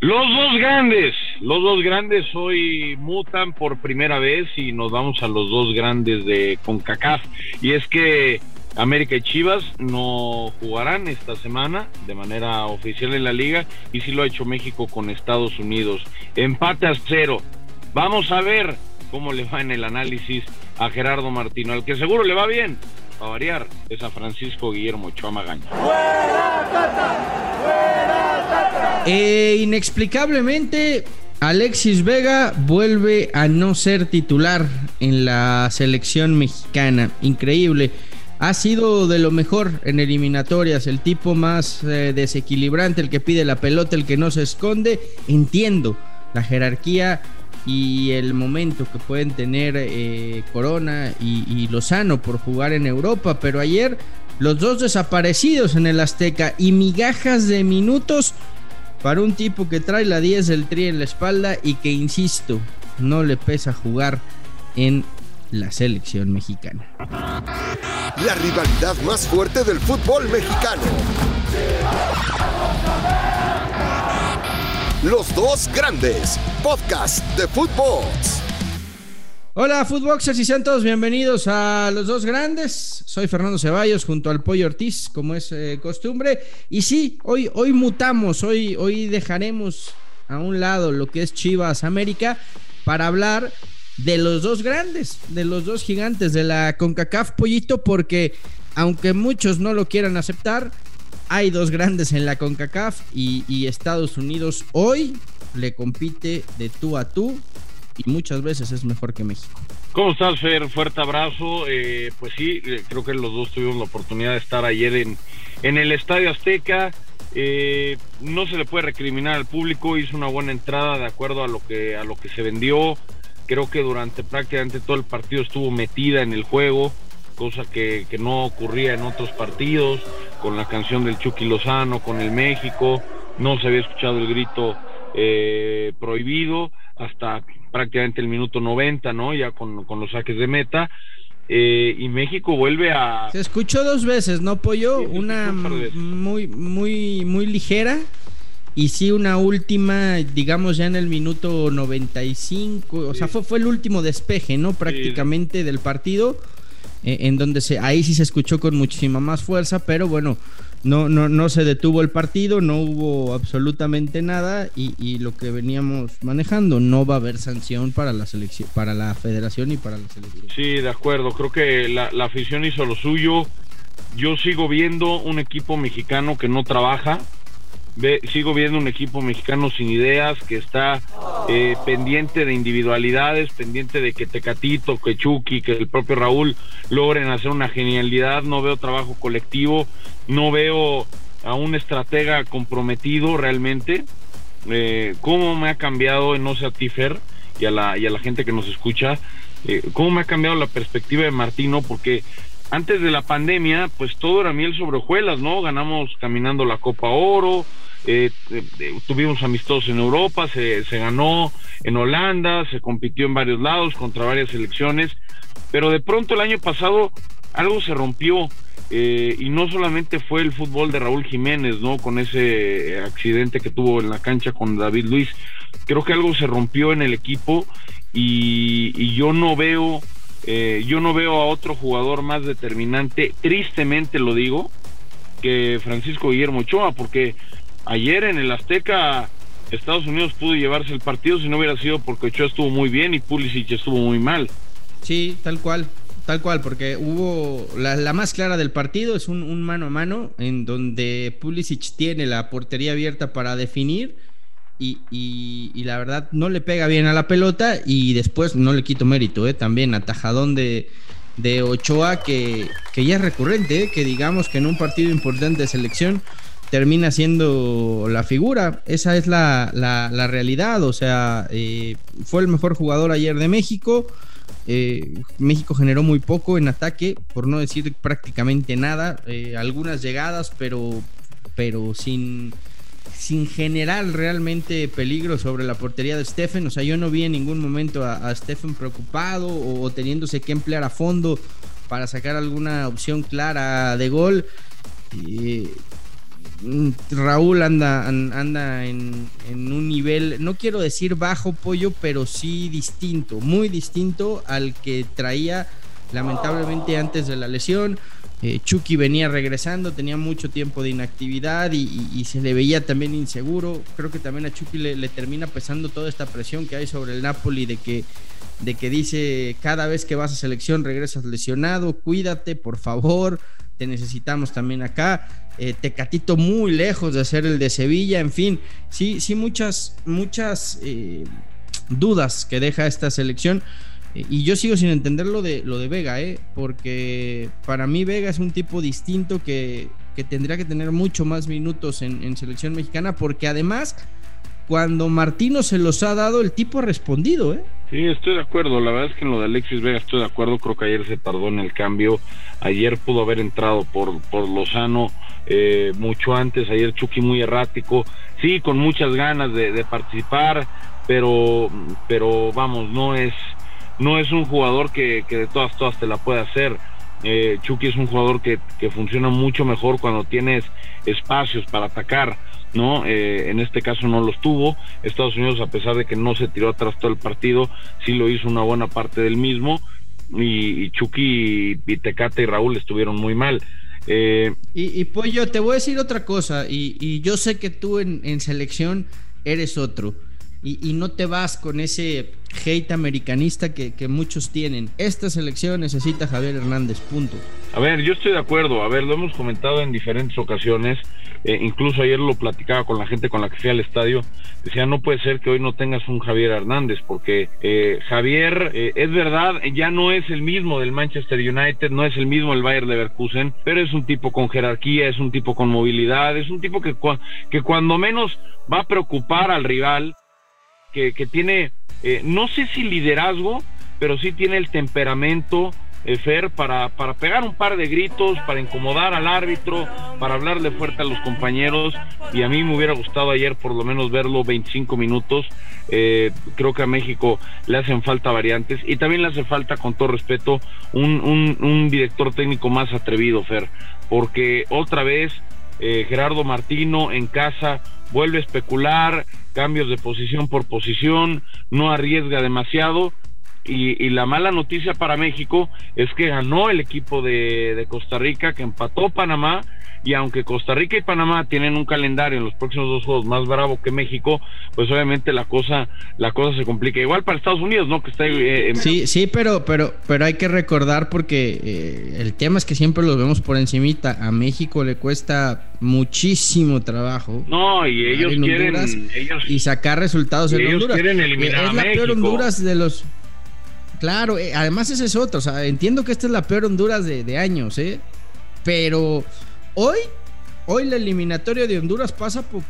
Los dos grandes, los dos grandes hoy mutan por primera vez y nos vamos a los dos grandes de CONCACAF. Y es que América y Chivas no jugarán esta semana de manera oficial en la liga y sí lo ha hecho México con Estados Unidos. Empate a cero. Vamos a ver cómo le va en el análisis a Gerardo Martino, al que seguro le va bien. A variar es a Francisco Guillermo Chuamagaña. E inexplicablemente, Alexis Vega vuelve a no ser titular en la selección mexicana. Increíble. Ha sido de lo mejor en eliminatorias, el tipo más eh, desequilibrante, el que pide la pelota, el que no se esconde. Entiendo la jerarquía y el momento que pueden tener eh, Corona y, y Lozano por jugar en Europa, pero ayer los dos desaparecidos en el Azteca y migajas de minutos para un tipo que trae la 10 del tri en la espalda y que, insisto, no le pesa jugar en la selección mexicana. La rivalidad más fuerte del fútbol mexicano. Los dos grandes, podcast de fútbol. Hola, Footboxers y sean todos bienvenidos a Los Dos Grandes. Soy Fernando Ceballos junto al Pollo Ortiz, como es eh, costumbre. Y sí, hoy, hoy mutamos, hoy, hoy dejaremos a un lado lo que es Chivas América para hablar de los dos grandes, de los dos gigantes de la CONCACAF Pollito, porque aunque muchos no lo quieran aceptar, hay dos grandes en la CONCACAF y Estados Unidos hoy le compite de tú a tú y muchas veces es mejor que México. ¿Cómo estás, Fer? Fuerte abrazo. Eh, pues sí, eh, creo que los dos tuvimos la oportunidad de estar ayer en, en el Estadio Azteca. Eh, no se le puede recriminar al público, hizo una buena entrada de acuerdo a lo que, a lo que se vendió. Creo que durante prácticamente todo el partido estuvo metida en el juego, cosa que, que no ocurría en otros partidos, con la canción del Chucky Lozano, con el México. No se había escuchado el grito eh, prohibido hasta prácticamente el minuto 90, ¿no? Ya con, con los saques de meta. Eh, y México vuelve a... Se escuchó dos veces, ¿no, Pollo? Sí, una muy, muy, muy ligera. Y sí, una última, digamos ya en el minuto 95. O sea, Sí. fue, fue el último despeje, ¿no? Prácticamente del partido. Eh, en donde se, ahí sí se escuchó con muchísima más fuerza, pero bueno, no, no, no se detuvo el partido, no hubo absolutamente nada y, y lo que veníamos manejando, no va a haber sanción para la selección, para la federación y para la selección. Sí, de acuerdo. Creo que la, la afición hizo lo suyo. Yo sigo viendo un equipo mexicano que no trabaja. Ve- sigo viendo un equipo mexicano sin ideas, que está eh, pendiente de individualidades, pendiente de que Tecatito, que Chucky, que el propio Raúl logren hacer una genialidad. No veo trabajo colectivo, no veo a un estratega comprometido realmente. Eh, ¿Cómo me ha cambiado, no sé a ti, Fer, y a la, y a la gente que nos escucha, eh, cómo me ha cambiado la perspectiva de Martino? Porque antes de la pandemia, pues todo era miel sobre hojuelas, ¿no? Ganamos caminando la Copa Oro, eh, eh, eh, tuvimos amistosos en Europa, se, se ganó en Holanda, se compitió en varios lados contra varias selecciones, pero de pronto el año pasado algo se rompió. eh, y no solamente fue el fútbol de Raúl Jiménez, ¿no? Con ese accidente que tuvo en la cancha con David Luis. Creo que algo se rompió en el equipo y, y yo no veo, eh, yo no veo a otro jugador más determinante, tristemente lo digo, que Francisco Guillermo Ochoa, porque ayer en el Azteca Estados Unidos pudo llevarse el partido si no hubiera sido porque Ochoa estuvo muy bien y Pulisic estuvo muy mal. Sí, tal cual, tal cual, porque hubo la, más clara del partido, es un, un mano a mano en donde Pulisic tiene la portería abierta para definir y, la verdad no le pega bien a la pelota y después no le quito mérito, ¿eh? también atajadón de, de Ochoa que, que ya es recurrente, ¿eh? que digamos que en un partido importante de selección termina siendo la figura. Esa es la, la- realidad. O sea, eh, fue el mejor jugador ayer de México. México generó muy poco en ataque, por no decir prácticamente nada. Algunas llegadas, pero, pero sin, sin generar realmente peligro sobre la portería de Stephen. O sea, yo no vi en ningún momento a, Stephen preocupado o, teniéndose que emplear a fondo para sacar alguna opción clara de gol. Eh, Raúl anda, an- anda en, en un nivel, no quiero decir bajo pollo, pero sí distinto, muy distinto al que traía lamentablemente antes de la lesión. Eh, Chucky venía regresando, tenía mucho tiempo de inactividad y, se le veía también inseguro. Creo que también a Chucky le, termina pesando toda esta presión que hay sobre el Napoli de que, de que dice cada vez que vas a selección regresas lesionado, cuídate, por favor, te necesitamos también acá. Eh, Tecatito muy lejos de ser el de Sevilla, en fin, sí, sí, muchas, muchas eh, dudas que deja esta selección. Eh, y yo sigo sin entender lo de, lo de Vega, ¿eh? porque para mí Vega es un tipo distinto que, tendría que tener mucho más minutos en, selección mexicana, porque además, cuando Martino se los ha dado, el tipo ha respondido. ¿eh? Sí, estoy de acuerdo. La verdad es que en lo de Alexis Vega estoy de acuerdo. Creo que ayer se tardó en el cambio. Ayer pudo haber entrado por, por Lozano eh, mucho antes. Ayer Chucky muy errático. Sí, con muchas ganas de, de participar, pero, pero vamos, no es no es un jugador que, de todas, todas te la puede hacer. Eh, Chucky es un jugador que, funciona mucho mejor cuando tienes espacios para atacar, ¿no? Eh, en este caso no los tuvo. Estados Unidos, a pesar de que no se tiró atrás todo el partido, sí lo hizo una buena parte del mismo. Y, Chucky, y, Tecate y Raúl estuvieron muy mal. Eh, y, y Pollo, te voy a decir otra cosa, y, yo sé que tú en, en selección eres otro y, no te vas con ese hate americanista que, muchos tienen. Esta selección necesita Javier Hernández, punto. A ver, yo estoy de acuerdo, a ver, lo hemos comentado en diferentes ocasiones, eh, incluso ayer lo platicaba con la gente con la que fui al estadio, decía, no puede ser que hoy no tengas un Javier Hernández, porque eh, Javier, eh, es verdad, ya no es el mismo del Manchester United, no es el mismo del Bayern Leverkusen, pero es un tipo con jerarquía, es un tipo con movilidad, es un tipo que, que cuando menos va a preocupar al rival, que, tiene, eh, no sé si liderazgo, pero sí tiene el temperamento, eh, Fer, para, para pegar un par de gritos, para incomodar al árbitro, para hablarle fuerte a los compañeros. Y a mí me hubiera gustado ayer por lo menos verlo 25 minutos. Eh, creo que a México le hacen falta variantes y también le hace falta, con todo respeto, un, un, director técnico más atrevido, Fer, porque otra vez Gerardo Martino en casa vuelve a especular, cambios de posición por posición, no arriesga demasiado. Y, la mala noticia para México es que ganó el equipo de, de Costa Rica, que empató Panamá y aunque Costa Rica y Panamá tienen un calendario en los próximos dos juegos más bravo que México, pues obviamente la cosa la cosa se complica. Igual para Estados Unidos, ¿no? Que está eh, Sí, sí, pero pero pero hay que recordar porque eh, el tema es que siempre lo vemos por encimita. A México le cuesta muchísimo trabajo. No, y ellos quieren y sacar resultados en ellos quieren eliminar es la peor Honduras de los Claro, eh, además ese es otro, o sea, entiendo que esta es la peor Honduras de, de años, ¿eh? Pero Hoy, hoy la eliminatoria de Honduras pasa por,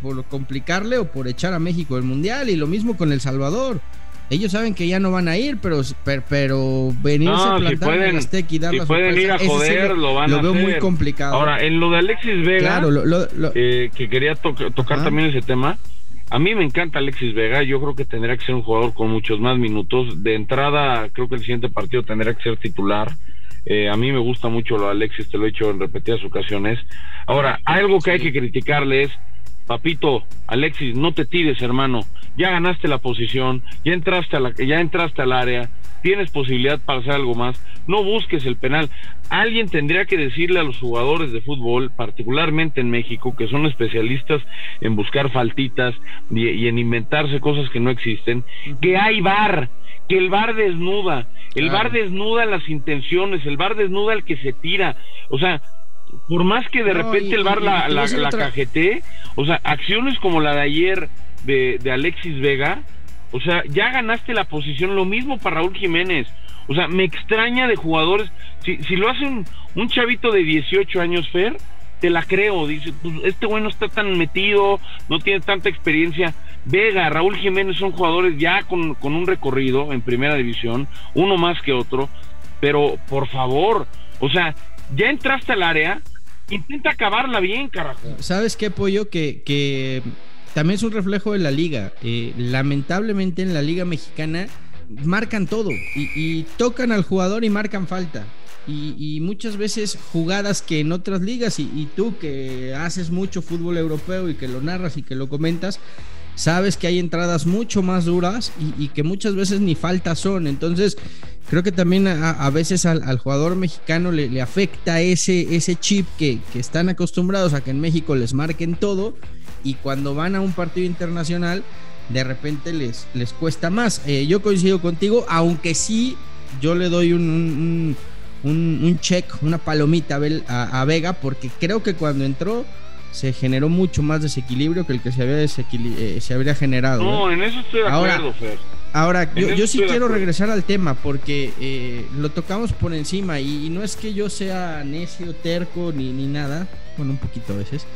por, complicarle o por echar a México el Mundial y lo mismo con El Salvador. Ellos saben que ya no van a ir, pero, pero, venirse a plantar en el y dar si pueden ir a joder, lo, van a hacer. Lo veo muy complicado. Ahora, en lo de Alexis Vega, eh, que quería tocar también ese tema, a mí me encanta Alexis Vega, yo creo que tendría que ser un jugador con muchos más minutos. De entrada, creo que el siguiente partido tendría que ser titular. Eh, a mí me gusta mucho lo Alexis, te lo he dicho en repetidas ocasiones. Ahora, algo que hay que criticarle es, papito, Alexis, no te tires, hermano. Ya ganaste la posición, ya entraste, a la, ya entraste al área, tienes posibilidad para hacer algo más. No busques el penal. Alguien tendría que decirle a los jugadores de fútbol, particularmente en México, que son especialistas en buscar faltitas y, y en inventarse cosas que no existen, que hay bar que el bar desnuda, el bar desnuda las intenciones, el bar desnuda el que se tira, o sea, por más que de repente el bar la, la, cajete, o sea, acciones como la de ayer de, de Alexis Vega, o sea, ya ganaste la posición, lo mismo para Raúl Jiménez, o sea, me extraña de jugadores, si, si lo hacen un chavito de 18 años, Fer, te la creo, dice, pues este güey no está tan metido, no tiene tanta experiencia, Vega, Raúl Jiménez son jugadores ya con, un recorrido en primera división, uno más que otro, pero por favor, o sea, ya entraste al área, intenta acabarla bien, carajo. ¿Sabes qué, Pollo? Que, que también es un reflejo de la liga. Eh, lamentablemente en la liga mexicana marcan todo y, tocan al jugador y marcan falta. Y, muchas veces jugadas que en otras ligas y, tú que haces mucho fútbol europeo y que lo narras y que lo comentas, sabes que hay entradas mucho más duras y, que muchas veces ni falta son. Entonces, creo que también a, veces al, jugador mexicano le, afecta ese, ese chip que, están acostumbrados a que en México les marquen todo y cuando van a un partido internacional, de repente les, les cuesta más. Eh, yo coincido contigo, aunque sí yo le doy un, un, check, una palomita a Vega, porque creo que cuando entró se generó mucho más desequilibrio que el que se había, eh, se habría generado. No, en eso estoy de acuerdo, Fer. Ahora, yo, sí quiero regresar al tema porque eh, lo tocamos por encima y, no es que yo sea necio, terco ni, ni nada, bueno, un poquito a veces,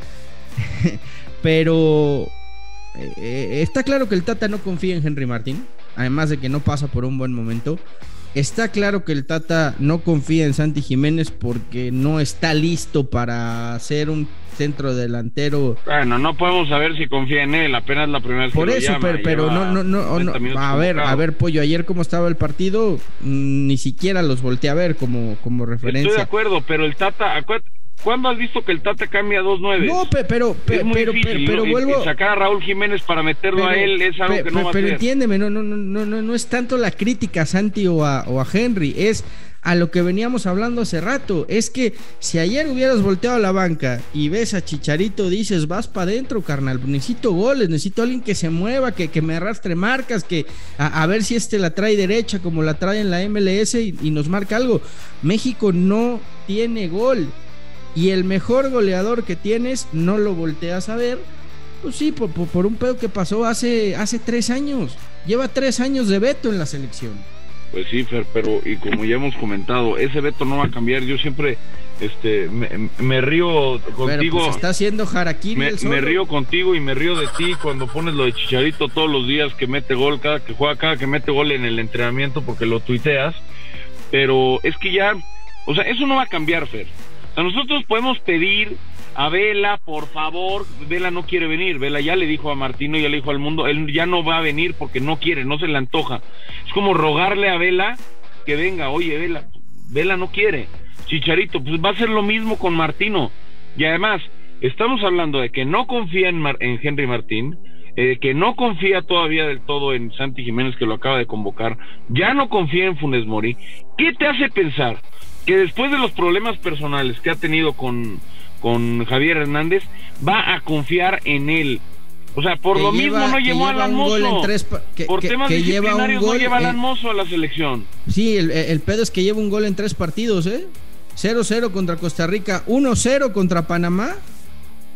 pero eh, está claro que el Tata no confía en Henry Martín, además de que no pasa por un buen momento. Está claro que el Tata no confía en Santi Jiménez porque no está listo para ser un centro delantero. Bueno, no podemos saber si confía en él, apenas la primera vez Por eso, pero, no, no, no, a ver, a ver, Pollo, ayer cómo estaba el partido, mm, ni siquiera los volteé a ver como, como referencia. Estoy de acuerdo, pero el Tata, ¿Cuándo has visto que el Tata cambia dos nueve? No, pero, pero, pero, pero, vuelvo. sacar a Raúl Jiménez para meterlo a él es algo que no va a Pero entiéndeme, no, no, no, no, no es tanto la crítica a Santi o a, o a Henry, es a lo que veníamos hablando hace rato. Es que si ayer hubieras volteado a la banca y ves a Chicharito, dices, vas para adentro, carnal. Necesito goles, necesito alguien que se mueva, que, que me arrastre marcas, que a, ver si este la trae derecha como la trae en la MLS y nos marca algo. México no tiene gol y el mejor goleador que tienes no lo volteas a ver, pues sí, por, un pedo que pasó hace, hace tres años. Lleva tres años de veto en la selección. Pues sí, Fer, pero y como ya hemos comentado, ese veto no va a cambiar. Yo siempre este, me, río contigo. Pues está haciendo Harakiri. Me, me, río contigo y me río de ti cuando pones lo de Chicharito todos los días que mete gol, cada que juega, cada que mete gol en el entrenamiento porque lo tuiteas. Pero es que ya, o sea, eso no va a cambiar, Fer nosotros podemos pedir a Vela, por favor, Vela no quiere venir, Vela ya le dijo a Martino, ya le dijo al mundo, él ya no va a venir porque no quiere, no se le antoja. Es como rogarle a Vela que venga, oye Vela, Vela no quiere. Chicharito, pues va a ser lo mismo con Martino. Y además, estamos hablando de que no confía en, en Henry Martín, eh, que no confía todavía del todo en Santi Jiménez, que lo acaba de convocar, ya no confía en Funes Mori. ¿Qué te hace pensar que después de los problemas personales que ha tenido con, con Javier Hernández, va a confiar en él. O sea, por lo mismo no llevó a Alan Mozo. por temas disciplinarios no lleva a Alan Mozo a la selección. Sí, el, el, pedo es que lleva un gol en tres partidos, ¿eh? 0-0 contra Costa Rica, 1-0 contra Panamá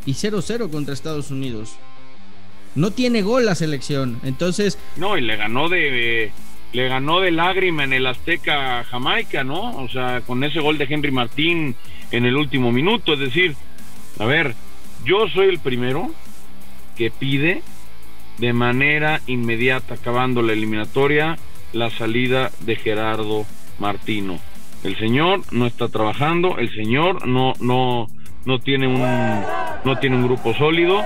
y 0-0 contra Estados Unidos. No tiene gol la selección, entonces... No, y le ganó de le ganó de lágrima en el Azteca Jamaica, ¿no? O sea, con ese gol de Henry Martín en el último minuto. Es decir, a ver, yo soy el primero que pide de manera inmediata, acabando la eliminatoria, la salida de Gerardo Martino. El señor no está trabajando, el señor no, no, no tiene un, no tiene un grupo sólido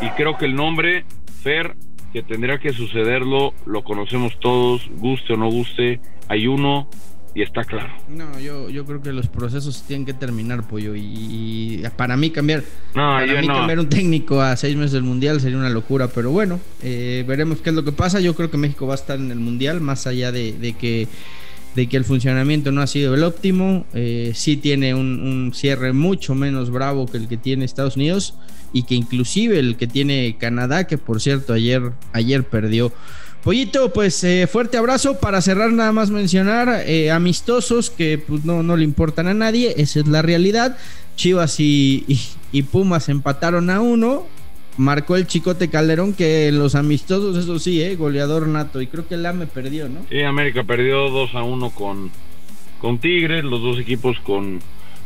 y creo que el nombre Fer que tendría que sucederlo, lo conocemos todos, guste o no guste, hay uno y está claro. No, yo, yo creo que los procesos tienen que terminar, pollo. Y, para mí cambiar, para mí cambiar un técnico a seis meses del mundial sería una locura. Pero bueno, eh, veremos qué es lo que pasa. Yo creo que México va a estar en el mundial, más allá de, que de que el funcionamiento no ha sido el óptimo. Eh, sí tiene un, cierre mucho menos bravo que el que tiene Estados Unidos y que inclusive el que tiene Canadá, que por cierto ayer, ayer perdió. Pollito, pues eh, fuerte abrazo. Para cerrar, nada más mencionar eh, amistosos que pues, no, no le importan a nadie, esa es la realidad. Chivas y, Pumas empataron a uno. Marcó el Chicote Calderón que en los amistosos, eso sí, eh, goleador nato. Y creo que el AME perdió, ¿no? Sí, América perdió 2 a 1 con, con Tigres, los dos equipos con,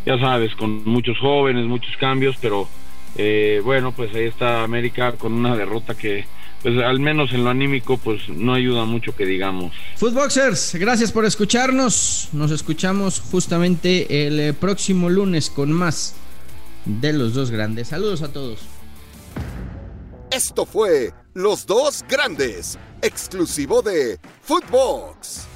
ya sabes, con muchos jóvenes, muchos cambios, pero eh, bueno, pues ahí está América con una derrota que, pues al menos en lo anímico, pues no ayuda mucho que digamos. Footboxers, gracias por escucharnos. Nos escuchamos justamente el eh, próximo lunes con más de los dos grandes. Saludos a todos. Esto fue Los Dos Grandes, exclusivo de Footbox.